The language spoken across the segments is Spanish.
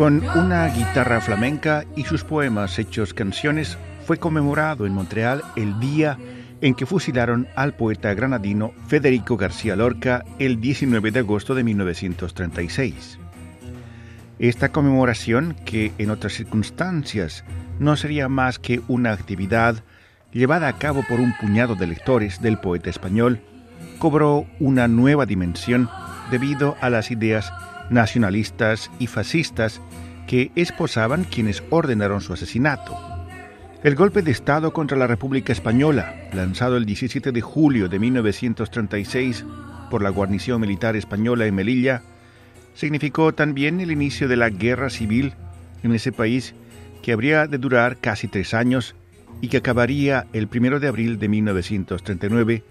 Con una guitarra flamenca y sus poemas hechos canciones, fue conmemorado en Montreal el día en que fusilaron al poeta granadino Federico García Lorca el 19 de agosto de 1936. Esta conmemoración, que en otras circunstancias no sería más que una actividad llevada a cabo por un puñado de lectores del poeta español, cobró una nueva dimensión debido a las ideas nacionalistas y fascistas que esposaban quienes ordenaron su asesinato. El golpe de Estado contra la República Española, lanzado el 17 de julio de 1936 por la guarnición militar española en Melilla, significó también el inicio de la guerra civil en ese país que habría de durar casi tres años y que acabaría el 1 de abril de 1939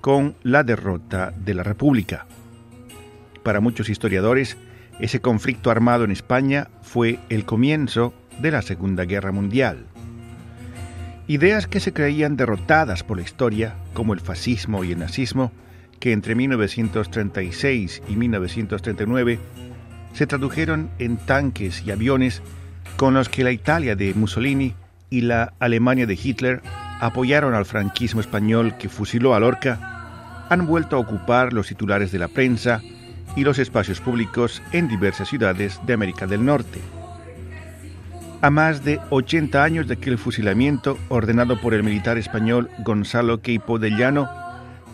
con la derrota de la República. Para muchos historiadores, ese conflicto armado en España fue el comienzo de la Segunda Guerra Mundial. Ideas que se creían derrotadas por la historia, como el fascismo y el nazismo, que entre 1936 y 1939 se tradujeron en tanques y aviones con los que la Italia de Mussolini y la Alemania de Hitler apoyaron al franquismo español que fusiló a Lorca, han vuelto a ocupar los titulares de la prensa y los espacios públicos en diversas ciudades de América del Norte. A más de 80 años de aquel fusilamiento ordenado por el militar español Gonzalo Queipo de Llano,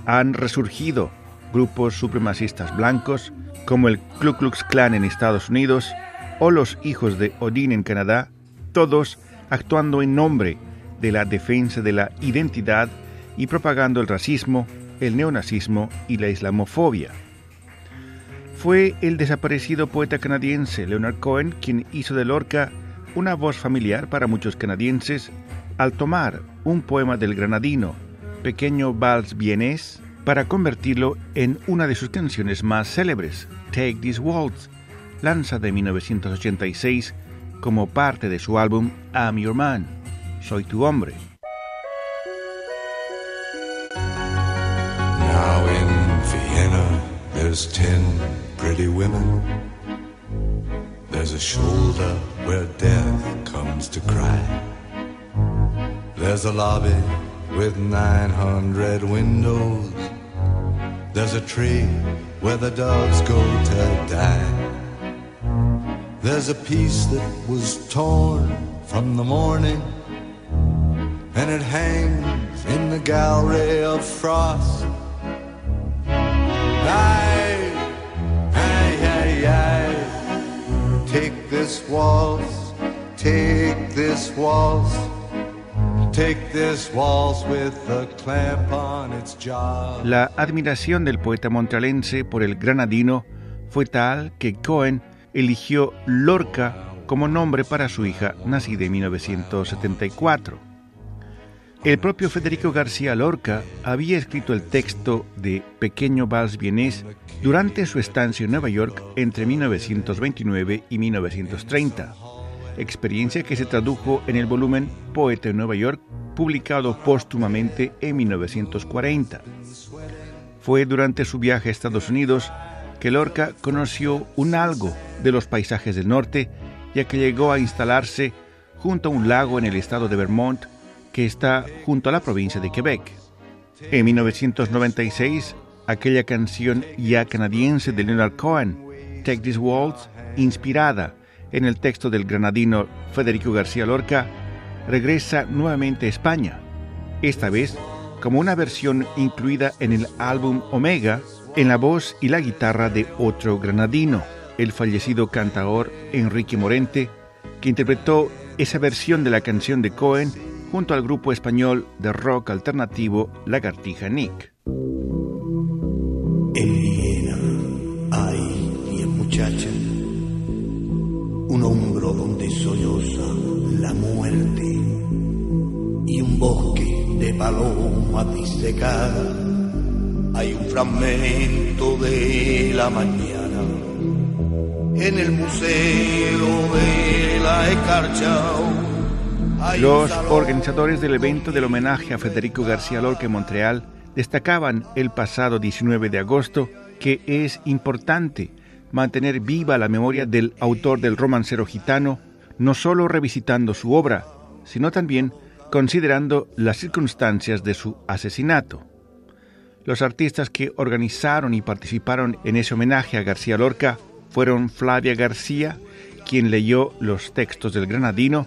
han resurgido grupos supremacistas blancos como el Ku Klux Klan en Estados Unidos o los Hijos de Odín en Canadá, todos actuando en nombre de la defensa de la identidad y propagando el racismo, el neonazismo y la islamofobia. Fue el desaparecido poeta canadiense Leonard Cohen quien hizo de Lorca una voz familiar para muchos canadienses al tomar un poema del granadino, Pequeño Vals Vienés, para convertirlo en una de sus canciones más célebres, Take This Waltz, lanzada en 1986 como parte de su álbum I'm Your Man, Soy tu hombre. Pretty women. There's a shoulder where death comes to cry. There's a lobby with 900 windows. There's a tree where the dogs go to die. There's a piece that was torn from the morning, and it hangs in the gallery of frost. Aye, take this waltz, take this waltz with clamp on its jaw. La admiración del poeta montrealense por el granadino fue tal que Cohen eligió Lorca como nombre para su hija nacida en 1974. El propio Federico García Lorca había escrito el texto de Pequeño Vals Vienés durante su estancia en Nueva York entre 1929 y 1930, experiencia que se tradujo en el volumen Poeta en Nueva York, publicado póstumamente en 1940. Fue durante su viaje a Estados Unidos que Lorca conoció un algo de los paisajes del norte, ya que llegó a instalarse junto a un lago en el estado de Vermont, que está junto a la provincia de Quebec. En 1996, aquella canción ya canadiense de Leonard Cohen, Take This Waltz, inspirada en el texto del granadino Federico García Lorca, regresa nuevamente a España, esta vez como una versión incluida en el álbum Omega, en la voz y la guitarra de otro granadino, el fallecido cantador Enrique Morente, que interpretó esa versión de la canción de Cohen junto al grupo español de rock alternativo Lagartija Nick. En Viena hay diez muchachas, un hombro donde solloza la muerte y un bosque de palomas disecadas. Hay un fragmento de la mañana en el museo de la escarcha. Los organizadores del evento del homenaje a Federico García Lorca en Montreal destacaban el pasado 19 de agosto que es importante mantener viva la memoria del autor del romancero gitano, no solo revisitando su obra, sino también considerando las circunstancias de su asesinato. Los artistas que organizaron y participaron en ese homenaje a García Lorca fueron Flavia García, quien leyó los textos del granadino,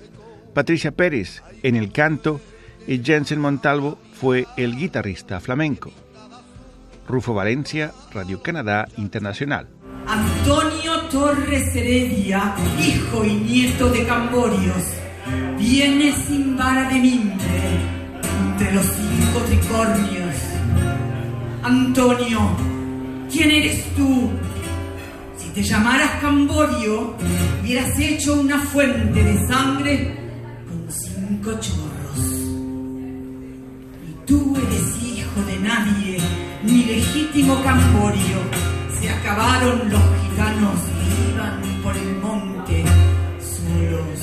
Patricia Pérez en el canto y Jensen Montalvo fue el guitarrista flamenco. Rufo Valencia, Radio Canadá Internacional. Antonio Torres Heredia, hijo y nieto de Camborios, viene sin vara de mimbre entre los cinco tricornios. Antonio, ¿quién eres tú? Si te llamaras Camborio, hubieras hecho una fuente de sangre cinco chorros. Y tú eres hijo de nadie, ni legítimo Camborio. Se acabaron los gitanos que iban por el monte solos.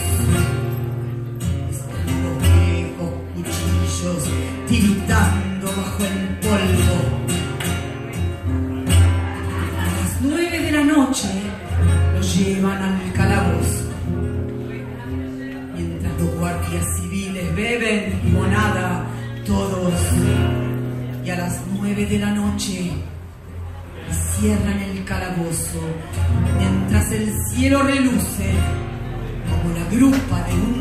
Están los viejos cuchillos tiritando bajo el polvo. Civiles beben limonada, todos. Y a las nueve de la noche cierran el calabozo, mientras el cielo reluce como la grupa de un